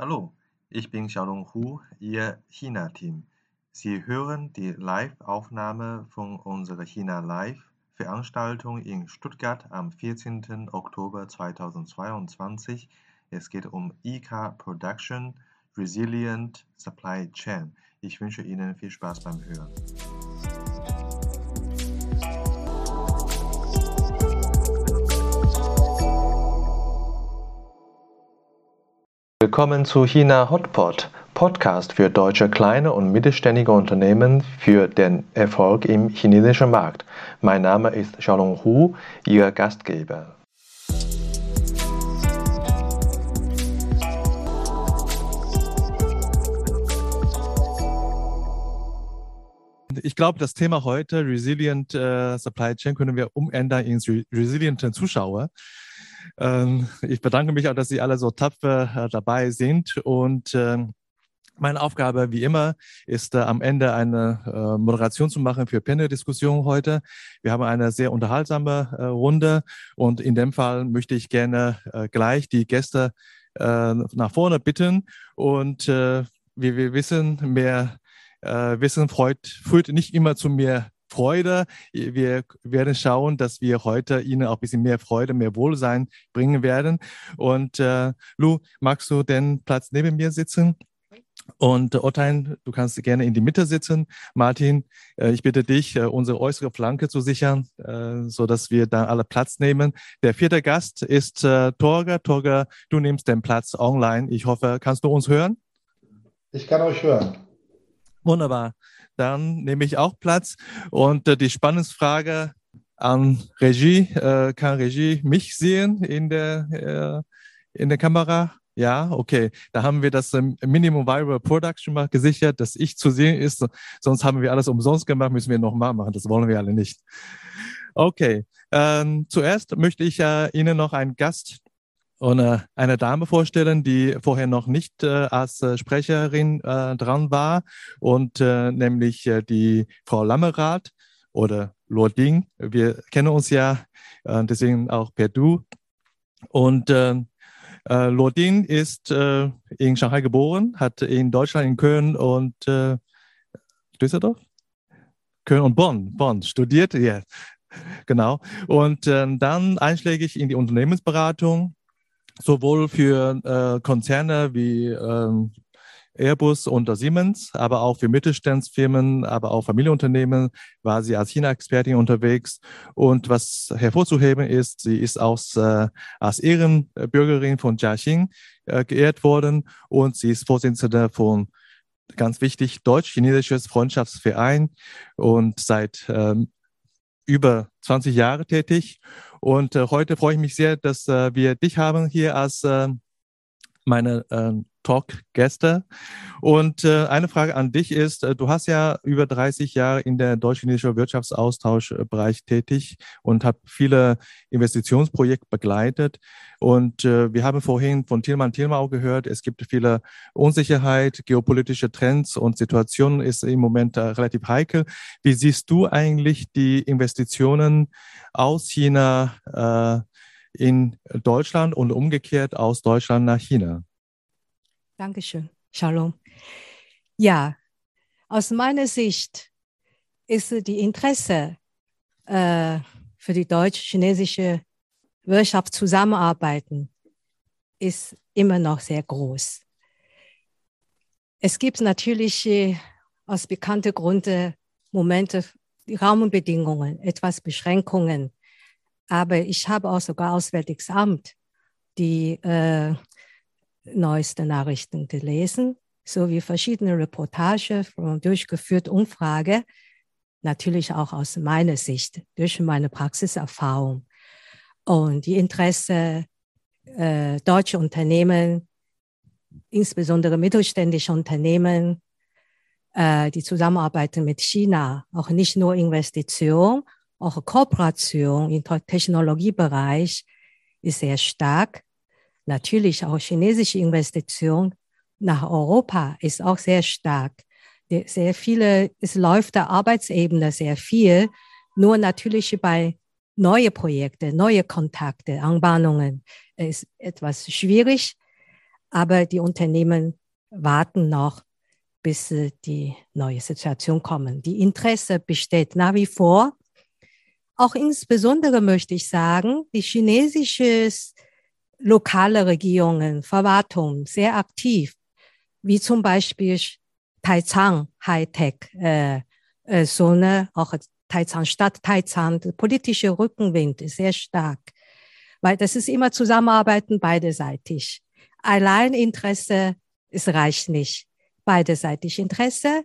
Hallo, ich bin Xiaolong Hu, Ihr China-Team. Sie hören die Live-Aufnahme von unserer China Live-Veranstaltung in Stuttgart am 14. Oktober 2022. Es geht um IK Production Resilient Supply Chain. Ich wünsche Ihnen viel Spaß beim Hören. Willkommen zu China Hotpot, Podcast für deutsche kleine und mittelständige Unternehmen für den Erfolg im chinesischen Markt. Mein Name ist Xiaolong Hu, Ihr Gastgeber. Ich glaube, das Thema heute, Resilient äh, Supply Chain, können wir umändern ins Resilient Zuschauer. Ähm, ich bedanke mich auch, dass Sie alle so tapfer äh, dabei sind und ähm, meine Aufgabe, wie immer, ist äh, am Ende eine äh, Moderation zu machen für Panel-Diskussion heute. Wir haben eine sehr unterhaltsame äh, Runde und in dem Fall möchte ich gerne äh, gleich die Gäste äh, nach vorne bitten. Und wie wir wissen, mehr Wissen freut, führt nicht immer zu mehr Freude. Wir werden schauen, dass wir heute Ihnen auch ein bisschen mehr Freude, mehr Wohlsein bringen werden. Und äh, Lu, magst du den Platz neben mir sitzen? Und äh, Ottein, du kannst gerne in die Mitte sitzen. Martin, äh, ich bitte dich, äh, unsere äußere Flanke zu sichern, äh, so dass wir da alle Platz nehmen. Der vierte Gast ist Torge. Torge, du nimmst den Platz online. Ich hoffe, kannst du uns hören? Ich kann euch hören. Wunderbar dann nehme ich auch Platz. Und äh, die Spannungsfrage an Regie, äh, kann Regie mich sehen in der, äh, in der Kamera? Ja, okay. Da haben wir das ähm, Minimum Viable Production mal gesichert, dass ich zu sehen ist. Sonst haben wir alles umsonst gemacht, müssen wir nochmal machen. Das wollen wir alle nicht. Okay. Ähm, zuerst möchte ich äh, Ihnen noch einen Gast und äh, eine Dame vorstellen, die vorher noch nicht äh, als äh, Sprecherin äh, dran war und äh, nämlich äh, die Frau Lammerath oder Lording. Wir kennen uns ja, deswegen auch per Du. Und Lording ist in Shanghai geboren, hat in Deutschland, in Köln und Düsseldorf? Köln und Bonn, Bonn studiert, ja, yeah. genau. Und dann einschlägig in die Unternehmensberatung sowohl für äh, Konzerne wie ähm, Airbus und Siemens, aber auch für Mittelstandsfirmen, aber auch Familienunternehmen war sie als China-Expertin unterwegs. Und was hervorzuheben ist, sie ist auch äh, als Ehrenbürgerin von Jiaxing äh, geehrt worden und sie ist Vorsitzende von ganz wichtig deutsch-chinesisches Freundschaftsverein und seit ähm, über 20 Jahre tätig. Und äh, heute freue ich mich sehr, dass äh, wir dich haben hier als äh, meine äh, Talk-Gäste. Und äh, eine Frage an dich ist, äh, du hast ja über 30 Jahre in der deutsch-chinesischen Wirtschaftsaustauschbereich tätig und habe viele Investitionsprojekte begleitet. Und äh, wir haben vorhin von Tilman Tilmau gehört, es gibt viele Unsicherheit, geopolitische Trends und Situationen ist im Moment äh, relativ heikel. Wie siehst du eigentlich die Investitionen aus China äh, in Deutschland und umgekehrt aus Deutschland nach China? Dankeschön, Shalom. Ja, aus meiner Sicht ist die Interesse äh, für die deutsch-chinesische Wirtschaft zusammenarbeiten ist immer noch sehr groß. Es gibt natürlich äh, aus bekannten Gründen Momente, die Rahmenbedingungen, etwas Beschränkungen. Aber ich habe auch sogar Auswärtiges Amt die äh, neueste Nachrichten gelesen, sowie verschiedene Reportage von durchgeführter Umfrage, natürlich auch aus meiner Sicht, durch meine Praxiserfahrung. Und die Interesse äh, deutscher Unternehmen, insbesondere mittelständische Unternehmen, äh, die zusammenarbeiten mit China, auch nicht nur Investition, auch Kooperation im Technologiebereich ist sehr stark natürlich auch chinesische Investition nach Europa ist auch sehr stark. Sehr viele, es läuft der Arbeitsebene sehr viel, nur natürlich bei neue Projekte, neue Kontakte, Anbahnungen ist etwas schwierig. Aber die Unternehmen warten noch, bis die neue Situation kommen. Die Interesse besteht nach wie vor. Auch insbesondere möchte ich sagen, die chinesische lokale Regierungen, Verwaltung sehr aktiv, wie zum Beispiel Taizang Hightech, äh, äh, so eine, auch Taizang Stadt, Taizang, der politische Rückenwind ist sehr stark, weil das ist immer Zusammenarbeiten beiderseitig. Allein Interesse, es reicht nicht. Beiderseitig Interesse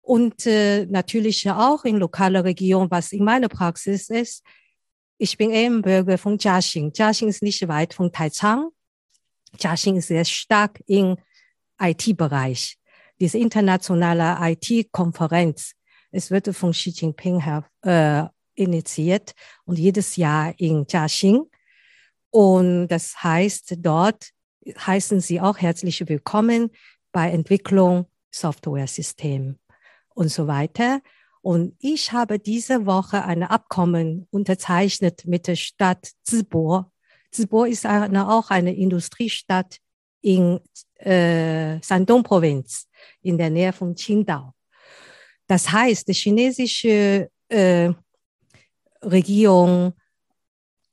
und äh, natürlich auch in lokaler Region, was in meiner Praxis ist. Ich bin eben Bürger von Jiaxing. Jiaxing ist nicht weit von Taizang. Jiaxing ist sehr stark im IT-Bereich. Diese internationale IT-Konferenz, es wird von Xi Jinping her, äh, initiiert und jedes Jahr in Jiaxing. Und das heißt, dort heißen Sie auch herzlich willkommen bei Entwicklung Software-System und so weiter. Und ich habe diese Woche ein Abkommen unterzeichnet mit der Stadt Zibo. Zibo ist eine, auch eine Industriestadt in äh, Shandong-Provinz in der Nähe von Qingdao. Das heißt, die chinesische äh, Regierung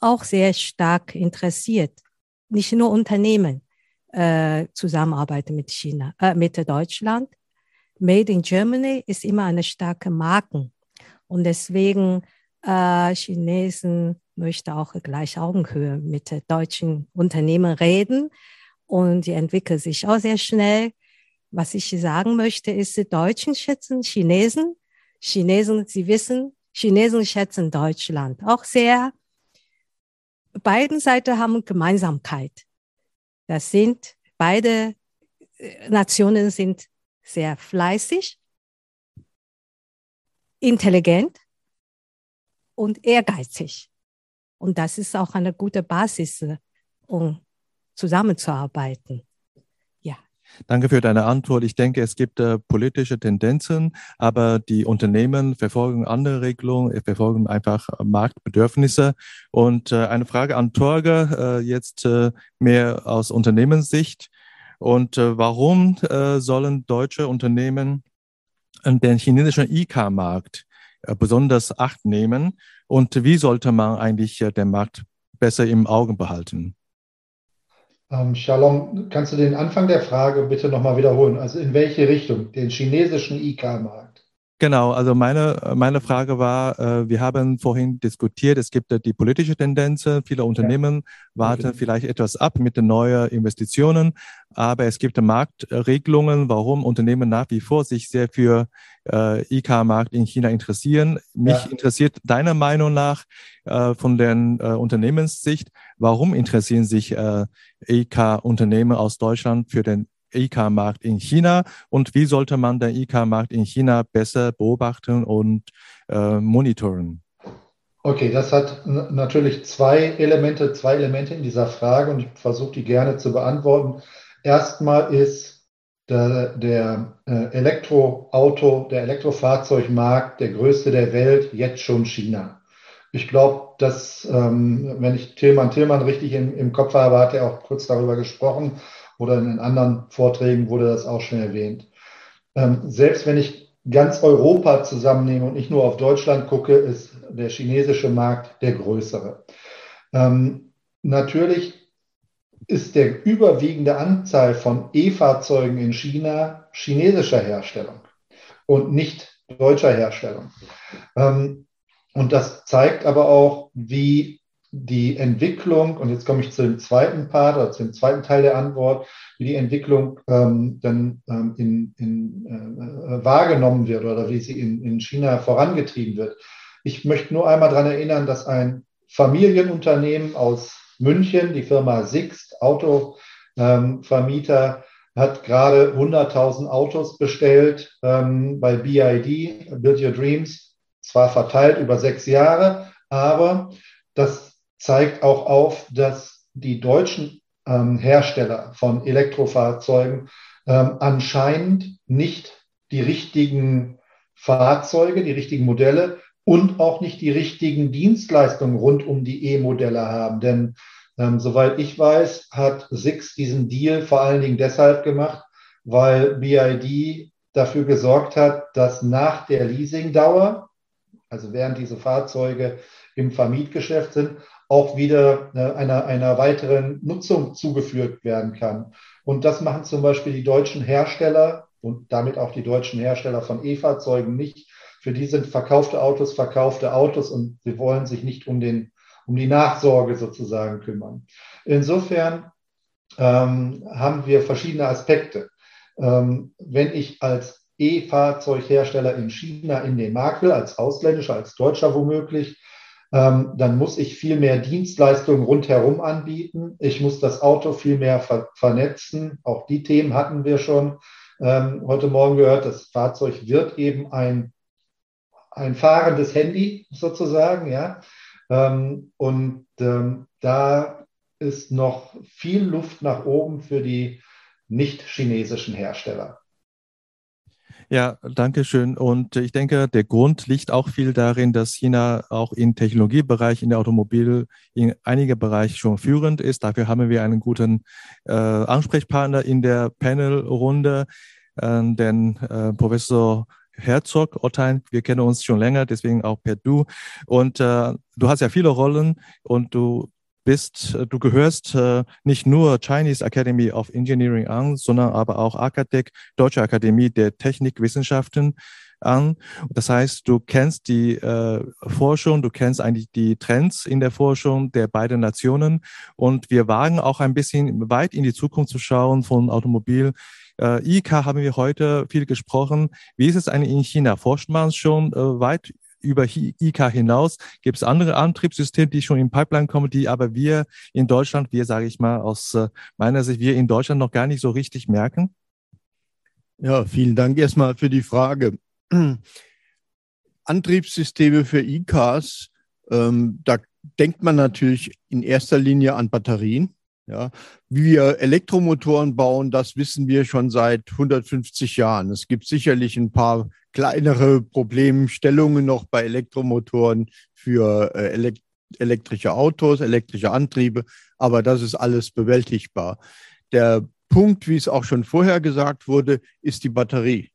auch sehr stark interessiert, nicht nur Unternehmen äh, zusammenarbeiten mit China, äh, mit Deutschland, Made in Germany ist immer eine starke Marke. Und deswegen äh, Chinesen möchten auch gleich Augenhöhe mit deutschen Unternehmen reden. Und die entwickeln sich auch sehr schnell. Was ich sagen möchte, ist, die Deutschen schätzen Chinesen. Chinesen, Sie wissen, Chinesen schätzen Deutschland auch sehr. Beiden Seiten haben Gemeinsamkeit. Das sind beide äh, Nationen sind sehr fleißig, intelligent und ehrgeizig. Und das ist auch eine gute Basis, um zusammenzuarbeiten. Danke für deine Antwort. Ich denke, es gibt äh, politische Tendenzen, aber die Unternehmen verfolgen andere Regelungen, verfolgen einfach Marktbedürfnisse. Und äh, eine Frage an Torge, äh, jetzt äh, mehr aus Unternehmenssicht. Und äh, warum äh, sollen deutsche Unternehmen den chinesischen E-Car-Markt äh, besonders acht nehmen? Und wie sollte man eigentlich äh, den Markt besser im Auge behalten? Ähm, Shalom, kannst du den Anfang der Frage bitte nochmal wiederholen? Also in welche Richtung? Den chinesischen E-Car-Markt? Genau, also meine, meine Frage war, äh, wir haben vorhin diskutiert, es gibt die politische Tendenz, viele Unternehmen ja. warten okay. vielleicht etwas ab mit den neuen Investitionen, aber es gibt Marktregelungen, warum Unternehmen nach wie vor sich sehr für äh, IK-Markt in China interessieren. Mich ja. interessiert deiner Meinung nach äh, von der äh, Unternehmenssicht, warum interessieren sich äh, IK-Unternehmen aus Deutschland für den E-Car-Markt in China und wie sollte man den E-Car-Markt in China besser beobachten und äh, monitoren? Okay, das hat natürlich zwei Elemente, zwei Elemente in dieser Frage und ich versuche die gerne zu beantworten. Erstmal ist der, der äh, Elektroauto, der Elektrofahrzeugmarkt der größte der Welt, jetzt schon China. Ich glaube, dass, ähm, wenn ich Tilman Tilman richtig im, im Kopf habe, hat er auch kurz darüber gesprochen, oder in anderen Vorträgen wurde das auch schon erwähnt. Ähm, selbst wenn ich ganz Europa zusammennehme und nicht nur auf Deutschland gucke, ist der chinesische Markt der größere. Ähm, natürlich ist der überwiegende Anzahl von E-Fahrzeugen in China chinesischer Herstellung und nicht deutscher Herstellung. Ähm, und das zeigt aber auch, wie die Entwicklung, und jetzt komme ich zu dem zweiten Part oder zu dem zweiten Teil der Antwort, wie die Entwicklung ähm, dann ähm, in, in, äh, wahrgenommen wird oder wie sie in, in China vorangetrieben wird. Ich möchte nur einmal daran erinnern, dass ein Familienunternehmen aus München, die Firma Sixt, Autovermieter, ähm, hat gerade 100.000 Autos bestellt ähm, bei BID, Build Your Dreams, zwar verteilt über sechs Jahre, aber das zeigt auch auf, dass die deutschen ähm, Hersteller von Elektrofahrzeugen ähm, anscheinend nicht die richtigen Fahrzeuge, die richtigen Modelle und auch nicht die richtigen Dienstleistungen rund um die E-Modelle haben. Denn Ähm, soweit ich weiß, hat Six diesen Deal vor allen Dingen deshalb gemacht, weil BID dafür gesorgt hat, dass nach der Leasingdauer, also während diese Fahrzeuge im Vermietgeschäft sind, auch wieder äh, einer, einer weiteren Nutzung zugeführt werden kann. Und das machen zum Beispiel die deutschen Hersteller und damit auch die deutschen Hersteller von E-Fahrzeugen nicht. Für die sind verkaufte Autos verkaufte Autos und sie wollen sich nicht um, den, um die Nachsorge sozusagen kümmern. Insofern ähm, haben wir verschiedene Aspekte. Ähm, wenn ich als E-Fahrzeughersteller in China in den Markt will, als ausländischer, als deutscher womöglich, dann muss ich viel mehr Dienstleistungen rundherum anbieten. Ich muss das Auto viel mehr ver vernetzen. Auch die Themen hatten wir schon ähm, heute Morgen gehört. Das Fahrzeug wird eben ein, ein fahrendes Handy sozusagen, ja. Ähm, und ähm, da ist noch viel Luft nach oben für die nicht chinesischen Hersteller. Ja, danke schön. Und ich denke, der Grund liegt auch viel darin, dass China auch im Technologiebereich, in der Automobil, in einigen Bereichen schon führend ist. Dafür haben wir einen guten äh, Ansprechpartner in der Panelrunde, äh, den äh, Professor Herzog, Ottein, wir kennen uns schon länger, deswegen auch per Du. Und äh, du hast ja viele Rollen und du bist, äh, du gehörst äh, nicht nur Chinese Academy of Engineering an, sondern aber auch ACATEC, Deutsche Akademie der Technikwissenschaften an. Das heißt, du kennst die äh, Forschung, du kennst eigentlich die Trends in der Forschung der beiden Nationen und wir wagen auch ein bisschen weit in die Zukunft zu schauen von Automobil. Äh, IK haben wir heute viel gesprochen. Wie ist es eigentlich in China? Forscht man schon äh, weit über IK hinaus gibt es andere Antriebssysteme, die schon in Pipeline kommen, die aber wir in Deutschland, wir sage ich mal aus äh, meiner Sicht, wir in Deutschland noch gar nicht so richtig merken? Ja, vielen Dank erstmal für die Frage. Antriebssysteme für E-Cars, ähm, da denkt man natürlich in erster Linie an Batterien. Ja, wie wir Elektromotoren bauen, das wissen wir schon seit 150 Jahren. Es gibt sicherlich ein paar kleinere Problemstellungen noch bei Elektromotoren für äh, elekt elektrische Autos, elektrische Antriebe, aber das ist alles bewältigbar. Der Punkt, wie es auch schon vorher gesagt wurde, ist die Batterie.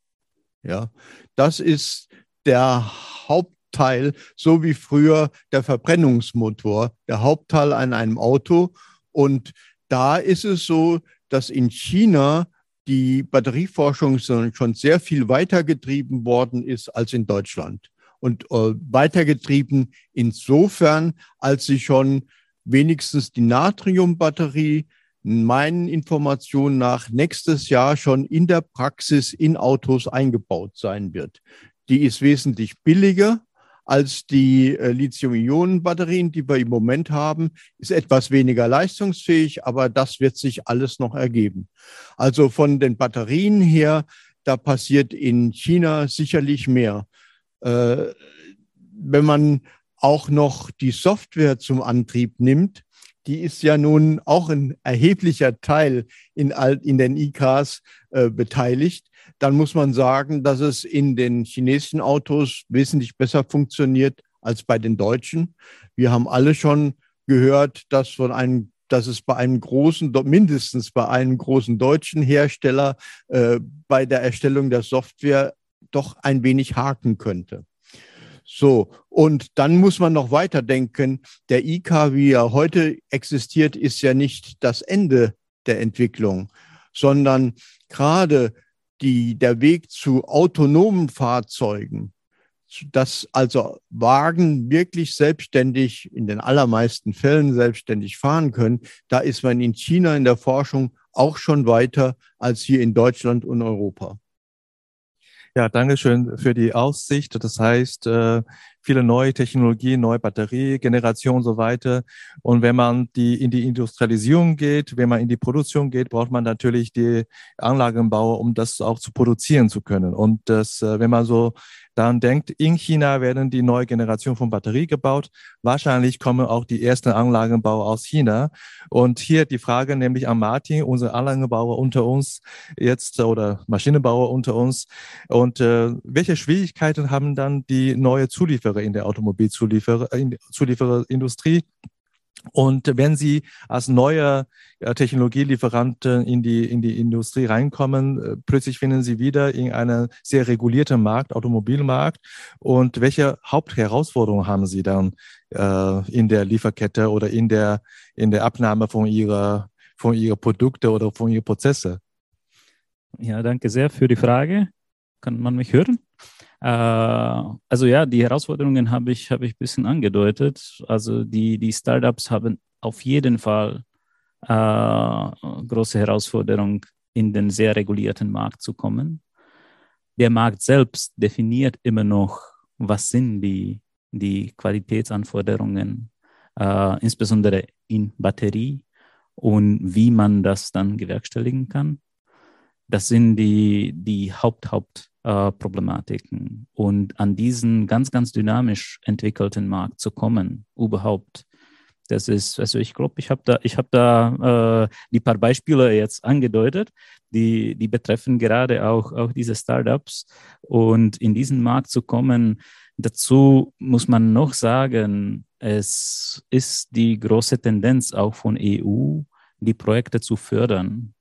Ja, das ist der Hauptteil, so wie früher der Verbrennungsmotor, der Hauptteil an einem Auto. Und da ist es so, dass in China die Batterieforschung schon sehr viel weitergetrieben worden ist als in Deutschland. Und äh, weitergetrieben insofern, als sie schon wenigstens die Natriumbatterie meinen Informationen nach nächstes Jahr schon in der Praxis in Autos eingebaut sein wird. Die ist wesentlich billiger als die äh, Lithium-Ionen-Batterien, die wir im Moment haben, ist etwas weniger leistungsfähig, aber das wird sich alles noch ergeben. Also von den Batterien her, da passiert in China sicherlich mehr. Äh, wenn man auch noch die Software zum Antrieb nimmt, die ist ja nun auch ein erheblicher Teil in, in den E-Cars äh, beteiligt dann muss man sagen, dass es in den chinesischen Autos wesentlich besser funktioniert als bei den deutschen. Wir haben alle schon gehört, dass von einem dass es bei einem großen, mindestens bei einem großen deutschen Hersteller äh, bei der Erstellung der Software doch ein wenig haken könnte. So, und dann muss man noch weiterdenken. Der IK, wie er heute existiert, ist ja nicht das Ende der Entwicklung, sondern gerade die, der Weg zu autonomen Fahrzeugen, dass also Wagen wirklich selbstständig, in den allermeisten Fällen selbstständig fahren können, da ist man in China in der Forschung auch schon weiter als hier in Deutschland und Europa. Ja, danke schön für die Aussicht. Das heißt, äh, viele neue Technologien, neue Batteriegeneration und so weiter. Und wenn man die in die Industrialisierung geht, wenn man in die Produktion geht, braucht man natürlich die Anlagenbauer, um das auch zu produzieren zu können. Und das, äh, wenn man so dann denkt, in China werden die neue Generation von Batterie gebaut. Wahrscheinlich kommen auch die ersten Anlagenbauer aus China. Und hier die Frage nämlich an Martin, unser Anlagenbauer unter uns jetzt oder Maschinenbauer unter uns. Und äh, welche Schwierigkeiten haben dann die neue Zulieferer in der Automobilzuliefererindustrie? Und wenn Sie als neuer Technologielieferant in die, in die Industrie reinkommen, äh, plötzlich finden Sie wieder in einem sehr regulierten Markt, Automobilmarkt. Und welche Hauptherausforderungen haben Sie dann äh, in der Lieferkette oder in der, in der Abnahme von Ihrer, von Ihrer Produkte oder von Ihren Prozesse? Ja, danke sehr für die Frage. Kann man mich hören? Äh, also ja, die Herausforderungen habe ich, habe ich ein bisschen angedeutet. Also die, die Startups haben auf jeden Fall äh, große Herausforderungen, in den sehr regulierten Markt zu kommen. Der Markt selbst definiert immer noch, was sind die, die Qualitätsanforderungen, äh, insbesondere in Batterie und wie man das dann gewerkstelligen kann. Das sind die, die Haupt, Haupt äh, Problematiken. Und an diesen ganz, ganz dynamisch entwickelten Markt zu kommen, überhaupt, das ist, also ich glaube, ich habe da, ich habe da äh, die paar Beispiele jetzt angedeutet, die, die betreffen gerade auch, auch diese Startups. Und in diesen Markt zu kommen, dazu muss man noch sagen, es ist die große Tendenz auch von EU, die Projekte zu fördern.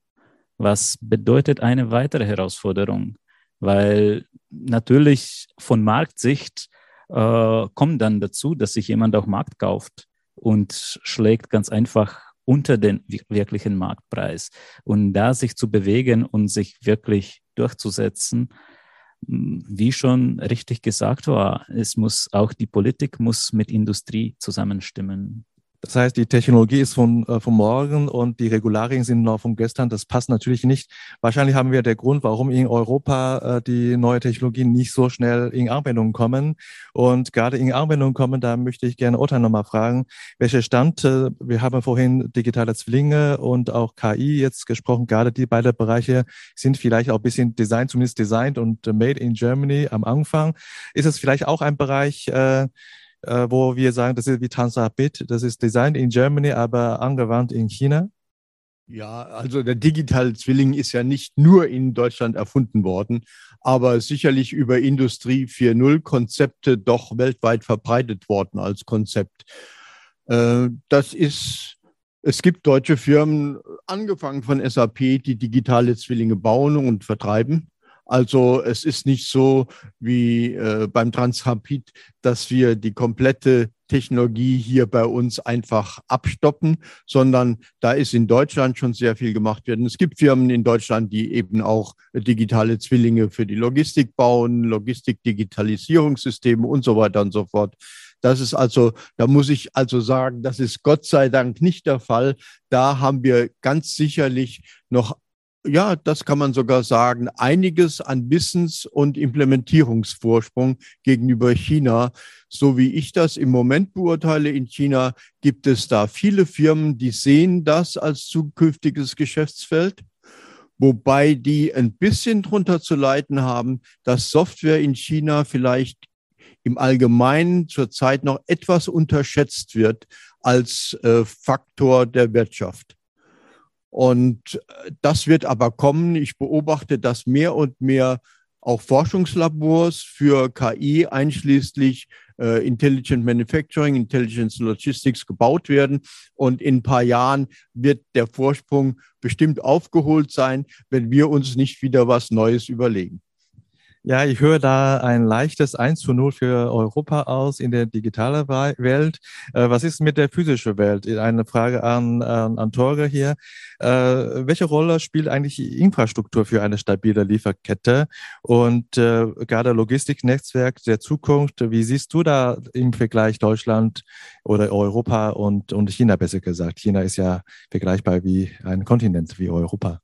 Was bedeutet eine weitere Herausforderung? Weil natürlich von Marktsicht äh, kommt dann dazu, dass sich jemand auch Markt kauft und schlägt ganz einfach unter den wirklichen Marktpreis. Und da sich zu bewegen und sich wirklich durchzusetzen, wie schon richtig gesagt war, es muss auch die Politik muss mit Industrie zusammenstimmen. Das heißt, die Technologie ist von, äh, von morgen und die Regularien sind noch von gestern. Das passt natürlich nicht. Wahrscheinlich haben wir der Grund, warum in Europa äh, die neue Technologien nicht so schnell in Anwendung kommen. Und gerade in Anwendung kommen, da möchte ich gerne Otta nochmal fragen, welcher Stand, äh, wir haben vorhin digitale Zwillinge und auch KI jetzt gesprochen, gerade die beiden Bereiche sind vielleicht auch ein bisschen Design, zumindest designed und made in Germany am Anfang. Ist es vielleicht auch ein Bereich, äh, äh, wo wir sagen, das ist wie Transrapid, das ist designed in Germany, aber angewandt in China? Ja, also der digitale Zwilling ist ja nicht nur in Deutschland erfunden worden, aber sicherlich über Industrie 4.0 Konzepte doch weltweit verbreitet worden als Konzept. Äh, das ist, es gibt deutsche Firmen, angefangen von SAP, die digitale Zwillinge bauen und vertreiben. Also es ist nicht so wie äh, beim Transrapid, dass wir die komplette Technologie hier bei uns einfach abstoppen, sondern da ist in Deutschland schon sehr viel gemacht werden. Es gibt Firmen in Deutschland, die eben auch digitale Zwillinge für die Logistik bauen, Logistik-Digitalisierungssysteme und so weiter und so fort. Das ist also, da muss ich also sagen, das ist Gott sei Dank nicht der Fall. Da haben wir ganz sicherlich noch ja, das kann man sogar sagen, einiges an Wissens- und Implementierungsvorsprung gegenüber China. So wie ich das im Moment beurteile in China, gibt es da viele Firmen, die sehen das als zukünftiges Geschäftsfeld, wobei die ein bisschen drunter zu leiden haben, dass Software in China vielleicht im Allgemeinen zurzeit noch etwas unterschätzt wird als äh, Faktor der Wirtschaft. Und äh, das wird aber kommen. Ich beobachte, dass mehr und mehr auch Forschungslabors für KI einschließlich äh, Intelligent Manufacturing, Intelligence Logistics gebaut werden. Und in ein paar Jahren wird der Vorsprung bestimmt aufgeholt sein, wenn wir uns nicht wieder was Neues überlegen. Ja, ich höre da ein leichtes 1 zu 0 für Europa aus in der digitalen Welt. Äh, was ist mit der physischen Welt? Eine Frage an, an, an Torge hier. Äh, welche Rolle spielt eigentlich Infrastruktur für eine stabile Lieferkette und äh, gerade Logistiknetzwerk der Zukunft? Wie siehst du da im Vergleich Deutschland oder Europa und, und China besser gesagt? China ist ja vergleichbar wie ein Kontinent wie Europa.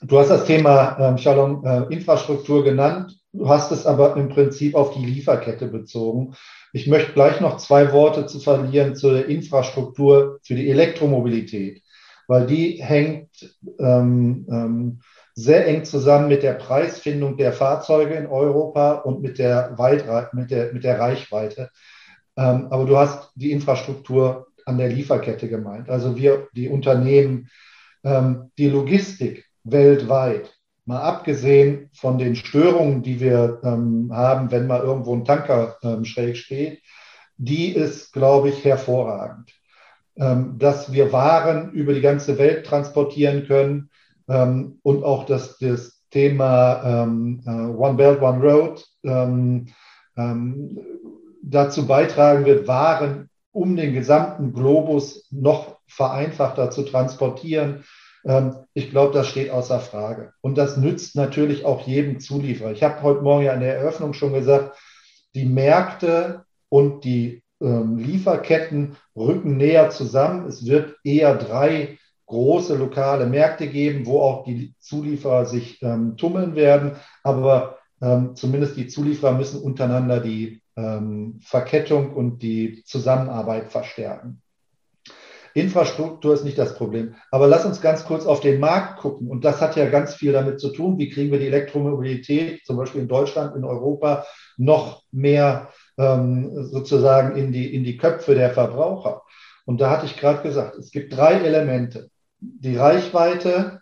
Du hast das Thema, ähm, Shalom, äh, Infrastruktur genannt. Du hast es aber im Prinzip auf die Lieferkette bezogen. Ich möchte gleich noch zwei Worte zu verlieren zur Infrastruktur für die Elektromobilität, weil die hängt ähm, ähm, sehr eng zusammen mit der Preisfindung der Fahrzeuge in Europa und mit der, Weit mit der, mit der Reichweite. Ähm, aber du hast die Infrastruktur an der Lieferkette gemeint. Also wir, die Unternehmen, ähm, die Logistik weltweit. Mal abgesehen von den Störungen, die wir ähm, haben, wenn mal irgendwo ein Tanker ähm, schräg steht, die ist, glaube ich, hervorragend. ähm, dass wir Waren über die ganze Welt transportieren können ähm, und auch dass das Thema ähm, äh, One Belt, One Road ähm, dazu beitragen wird, Waren um den gesamten Globus noch vereinfachter zu transportieren. Ähm, ich glaube, das steht außer Frage. Und das nützt natürlich auch jedem Zulieferer. Ich habe heute Morgen ja in der Eröffnung schon gesagt, die Märkte und die ähm, Lieferketten rücken näher zusammen. Es wird eher drei große lokale Märkte geben, wo auch die Zulieferer sich ähm, tummeln werden. Aber ähm, zumindest die Zulieferer müssen untereinander die ähm, Verkettung und die Zusammenarbeit verstärken. Infrastruktur ist nicht das Problem. Aber lass uns ganz kurz auf den Markt gucken. Und das hat ja ganz viel damit zu tun, wie kriegen wir die Elektromobilität zum Beispiel in Deutschland, in Europa noch mehr ähm, sozusagen in die, in die Köpfe der Verbraucher. Und da hatte ich gerade gesagt, es gibt drei Elemente. Die Reichweite,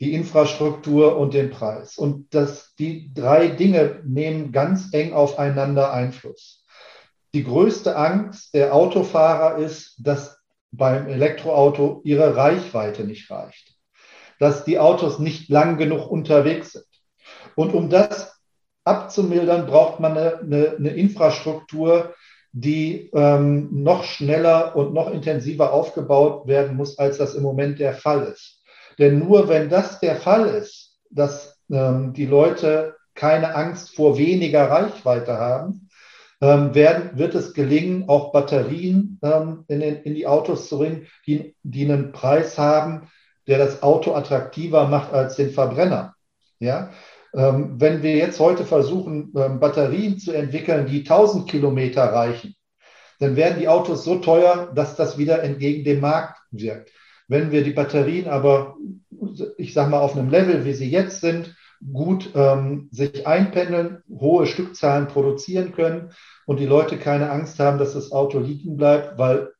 die Infrastruktur und den Preis. Und das, die drei Dinge nehmen ganz eng aufeinander Einfluss. Die größte Angst der Autofahrer ist, dass beim Elektroauto ihre Reichweite nicht reicht, dass die Autos nicht lang genug unterwegs sind. Und um das abzumildern, braucht man eine, eine, eine Infrastruktur, die ähm, noch schneller und noch intensiver aufgebaut werden muss, als das im Moment der Fall ist. Denn nur wenn das der Fall ist, dass ähm, die Leute keine Angst vor weniger Reichweite haben, ähm, werden, wird es gelingen, auch Batterien ähm, in, den, in, die Autos zu bringen, die, die einen Preis haben, der das Auto attraktiver macht als den Verbrenner. Ja? Ähm, wenn wir jetzt heute versuchen, ähm, Batterien zu entwickeln, die 1000 Kilometer reichen, dann werden die Autos so teuer, dass das wieder entgegen dem Markt wirkt. Wenn wir die Batterien aber, ich sage mal, auf einem Level, wie sie jetzt sind, gut ähm, sich einpendeln, hohe Stückzahlen produzieren können und die Leute keine Angst haben, dass das Auto liegen bleibt, weil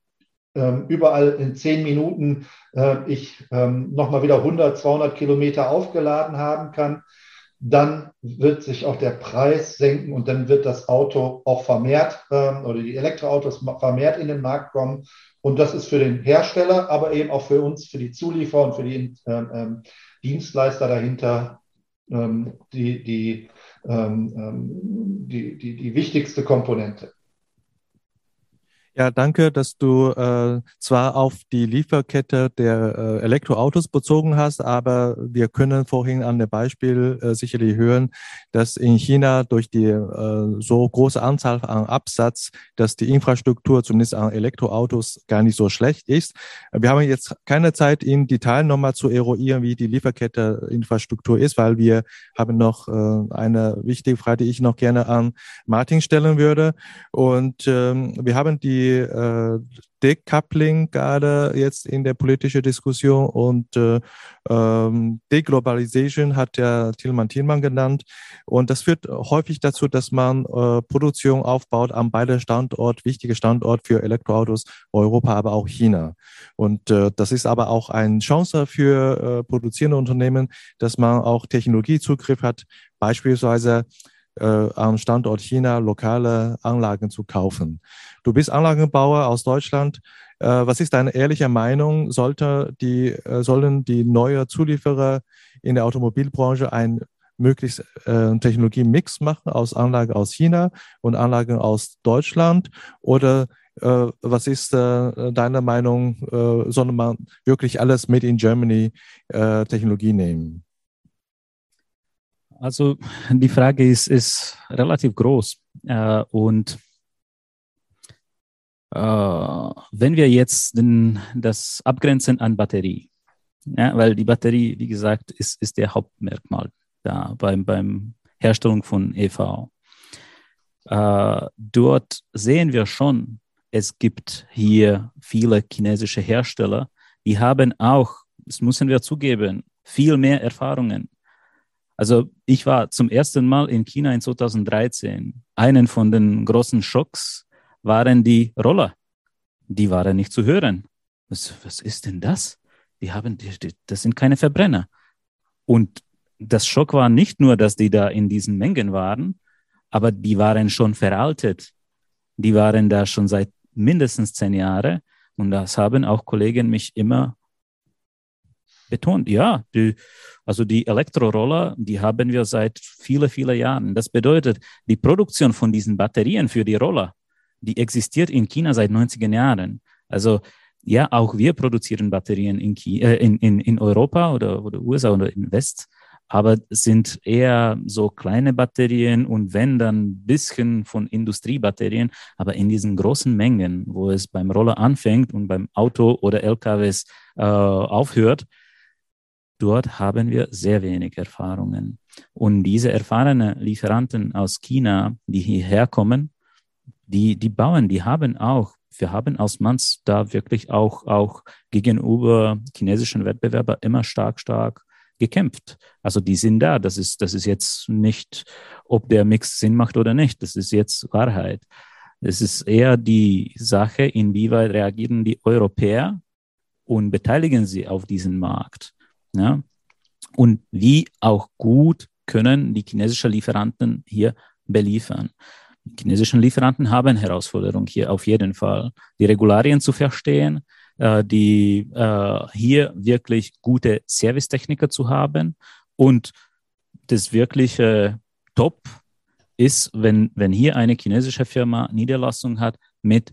ähm, überall in zehn Minuten äh, ich ähm, nochmal wieder 100, 200 Kilometer aufgeladen haben kann, dann wird sich auch der Preis senken und dann wird das Auto auch vermehrt ähm, oder die Elektroautos vermehrt in den Markt kommen. Und das ist für den Hersteller, aber eben auch für uns, für die Zulieferer und für die ähm, ähm Dienstleister dahinter die, die, ähm, ähm, die, die, die wichtigste Komponente. Ja, danke, dass du äh, zwar auf die Lieferkette der äh, Elektroautos bezogen hast, aber wir können vorhin an dem Beispiel äh, sicherlich hören, dass in China durch die äh, so große Anzahl an Absatz, dass die Infrastruktur zumindest an Elektroautos gar nicht so schlecht ist. Wir haben jetzt keine Zeit, in Detail nochmal zu eruieren, wie die Lieferkette Infrastruktur ist, weil wir haben noch äh, eine wichtige Frage, die ich noch gerne an Martin stellen würde. Und ähm, wir haben die äh, Decoupling gerade jetzt in der politischen Diskussion und äh, ähm, Deglobalization hat der Tilman Thielmann genannt. Und das führt häufig dazu, dass man äh, Produktion aufbaut an beide Standort, wichtige Standort für Elektroautos, Europa, aber auch China. Und äh, das ist aber auch eine Chance für äh, produzierende Unternehmen, dass man auch Technologiezugriff hat, beispielsweise äh, am Standort China lokale Anlagen zu kaufen. Du bist Anlagenbauer aus Deutschland. Äh, was ist deine ehrliche Meinung? Sollte die, äh, sollen die neuen Zulieferer in der Automobilbranche ein möglichst äh, Technologie-Mix machen aus Anlagen aus China und Anlagen aus Deutschland? Oder äh, was ist äh, deine Meinung? Äh, soll man wirklich alles Made in Germany äh, Technologie nehmen? Also die Frage ist, ist relativ groß. Äh, und äh, wenn wir jetzt den, das abgrenzen an Batterie, ja, weil die Batterie, wie gesagt, ist, ist der Hauptmerkmal da beim, beim Herstellung von EV. Äh, dort sehen wir schon, es gibt hier viele chinesische Hersteller, die haben auch, das müssen wir zugeben, viel mehr Erfahrungen also ich war zum ersten Mal in China in 2013. Einen von den großen Schocks waren die Roller. Die waren nicht zu hören. Was, was ist denn das? Die haben, die, die, das sind keine Verbrenner. Und das Schock war nicht nur, dass die da in diesen Mengen waren, aber die waren schon veraltet. Die waren da schon seit mindestens zehn Jahren Und das haben auch Kollegen mich immer betont. Ja, die, also die Elektroroller, die haben wir seit viele, viele Jahren. Das bedeutet, die Produktion von diesen Batterien für die Roller, die existiert in China seit 90er Jahren. Also ja, auch wir produzieren Batterien in, äh, in, in, in Europa oder, oder USA oder im West, aber sind eher so kleine Batterien und wenn dann ein bisschen von Industriebatterien, aber in diesen großen Mengen, wo es beim Roller anfängt und beim Auto oder LKWs äh, aufhört, dort haben wir sehr wenig Erfahrungen. Und diese erfahrenen Lieferanten aus China, die hierher kommen, die, die bauen, die haben auch, wir haben aus Manns da wirklich auch, auch gegenüber chinesischen Wettbewerbern immer stark, stark gekämpft. Also die sind da. Das ist, das ist jetzt nicht, ob der Mix Sinn macht oder nicht. Das ist jetzt Wahrheit. Es ist eher die Sache, inwieweit reagieren die Europäer und beteiligen sie auf diesen Markt. Ja? Und wie auch gut können die chinesischen Lieferanten hier beliefern. Die chinesischen Lieferanten haben Herausforderungen hier auf jeden Fall, die Regularien zu verstehen, äh, die äh, hier wirklich gute Servicetechniker zu haben und das wirkliche Top ist, wenn, wenn hier eine chinesische Firma Niederlassung hat mit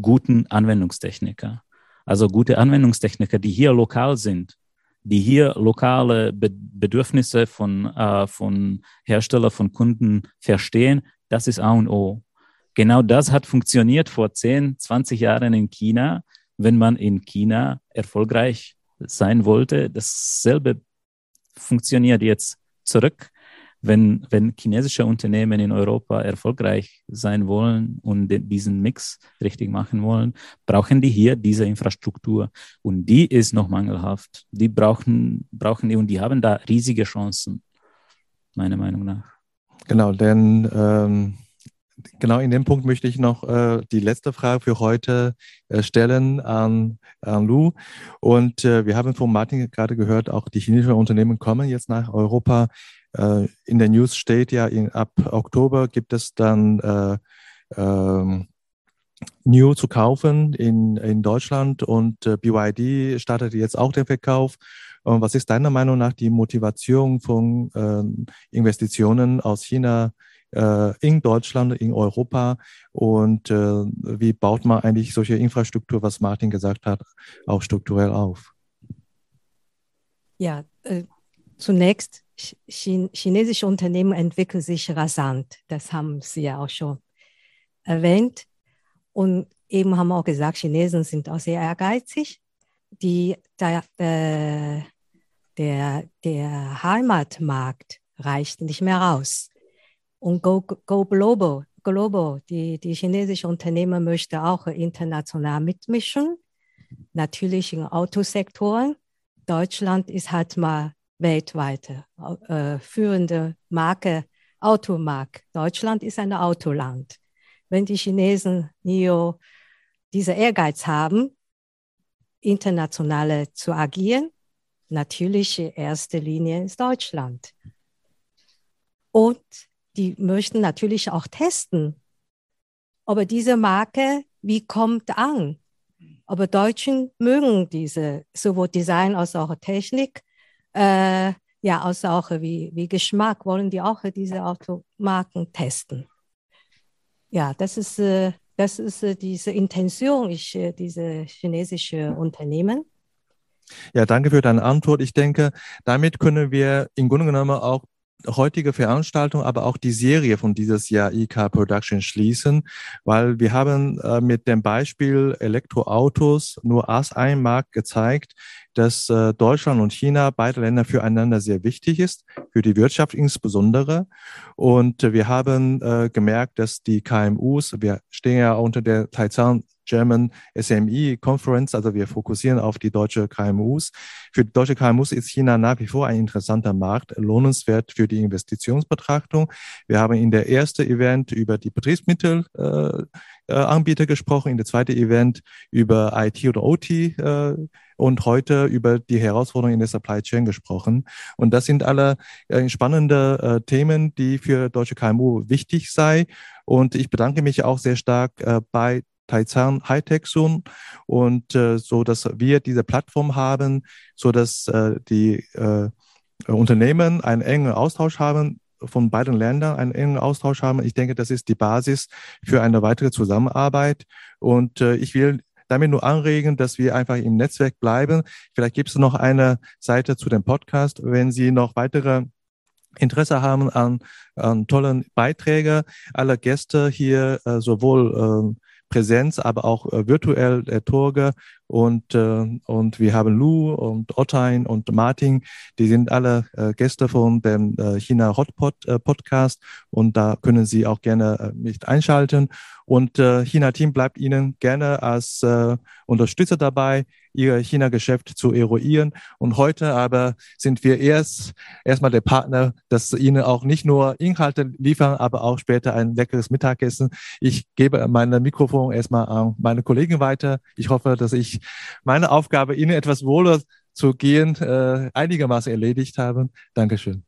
guten Anwendungstechniker. Also gute Anwendungstechniker, die hier lokal sind, die hier lokale Be Bedürfnisse von, äh, von Hersteller, von Kunden verstehen, das ist A und O. Genau das hat funktioniert vor 10, 20 Jahren in China, wenn man in China erfolgreich sein wollte. Dasselbe funktioniert jetzt zurück wenn, wenn chinesische Unternehmen in Europa erfolgreich sein wollen und diesen Mix richtig machen wollen, brauchen die hier diese Infrastruktur. Und die ist noch mangelhaft. Die brauchen, brauchen die und die haben da riesige Chancen, meiner Meinung nach. Genau, denn ähm, genau in dem Punkt möchte ich noch äh, die letzte Frage für heute äh, stellen an, an Lu. Und äh, wir haben von Martin gerade gehört, auch die chinesischen Unternehmen kommen jetzt nach Europa. Äh, in der News steht ja, in, ab Oktober gibt es dann äh, ähm, New zu kaufen in, in Deutschland und äh, BYD startet jetzt auch den Verkauf. Und was ist deiner Meinung nach die Motivation von äh, Investitionen aus China äh, in Deutschland, in Europa? Und äh, wie baut man eigentlich solche Infrastruktur, was Martin gesagt hat, auch strukturell auf? Ja, zunächst chinesische Unternehmen entwickeln sich rasant. Das haben Sie ja auch schon erwähnt. Und eben haben wir auch gesagt, Chinesen sind auch sehr ehrgeizig. Die, der, äh, der, der Heimatmarkt reicht nicht mehr raus. Und Go, Go Global, Global die, die chinesische Unternehmen möchten auch international mitmischen, natürlich in Autosektoren. Deutschland ist halt mal weltweite äh, führende Marke, Automark. Deutschland ist ein Autoland. Wenn die Chinesen NIO diese Ehrgeiz haben, internationale zu agieren, natürlich in erster Linie ist Deutschland. Und die möchten natürlich auch testen, ob diese Marke, wie kommt an. Aber Deutschen mögen diese sowohl Design als auch Technik äh, ja, aus auch wie, wie Geschmack wollen die auch diese Automarken testen. Ja, das ist, äh, das ist äh, diese Intention, ich, äh, diese chinesische Unternehmen. Ja, danke für deine Antwort. Ich denke, damit können wir im Grunde genommen auch heutige Veranstaltung, aber auch die Serie von dieses Jahr IK Production schließen, weil wir haben mit dem Beispiel Elektroautos nur als ein Markt gezeigt, dass äh, Deutschland und China, beide Länder füreinander sehr wichtig ist, für die Wirtschaft insbesondere. Und äh, wir haben äh, gemerkt, dass die KMUs, wir stehen ja unter der Taizang German SME Conference, also wir fokussieren auf die deutsche KMUs. Für die deutsche KMUs ist China nach wie vor ein interessanter Markt, lohnenswert für die Investitionsbetrachtung. Wir haben in der ersten Event über die Betriebsmittelanbieter äh, äh, gesprochen, in der zweiten Event über IT oder OT äh, und heute über die Herausforderungen in der Supply Chain gesprochen. Und das sind alle äh, spannende äh, Themen, die für deutsche KMU wichtig sei. Und ich bedanke mich auch sehr stark äh, bei Taizan Hightech Zone und äh, so, dass wir diese Plattform haben, so dass die Unternehmen einen engen Austausch haben von beiden Ländern einen engen Austausch haben. Ich denke, das ist die Basis für eine weitere Zusammenarbeit. Und äh, ich will damit nur anregen, dass wir einfach im Netzwerk bleiben. Vielleicht gibt es noch eine Seite zu dem Podcast, wenn Sie noch weitere Interesse haben an, an tollen Beiträgen aller Gäste hier, äh, sowohl äh, Präsenz, aber auch äh, virtuell der Torge und, äh, und wir haben Lou und Ottein und Martin, die sind alle äh, Gäste von dem äh, China Hotpot äh, Podcast und da können Sie auch gerne äh, mich einschalten. Und äh, China Team bleibt Ihnen gerne als äh, Unterstützer dabei, Ihr China-Geschäft zu eruieren. Und heute aber sind wir erst erstmal der Partner, dass Ihnen auch nicht nur Inhalte liefern, aber auch später ein leckeres Mittagessen. Ich gebe mein Mikrofon erstmal an meine Kollegen weiter. Ich hoffe, dass ich meine Aufgabe, Ihnen etwas wohler zu gehen, äh, einigermaßen erledigt habe. Dankeschön.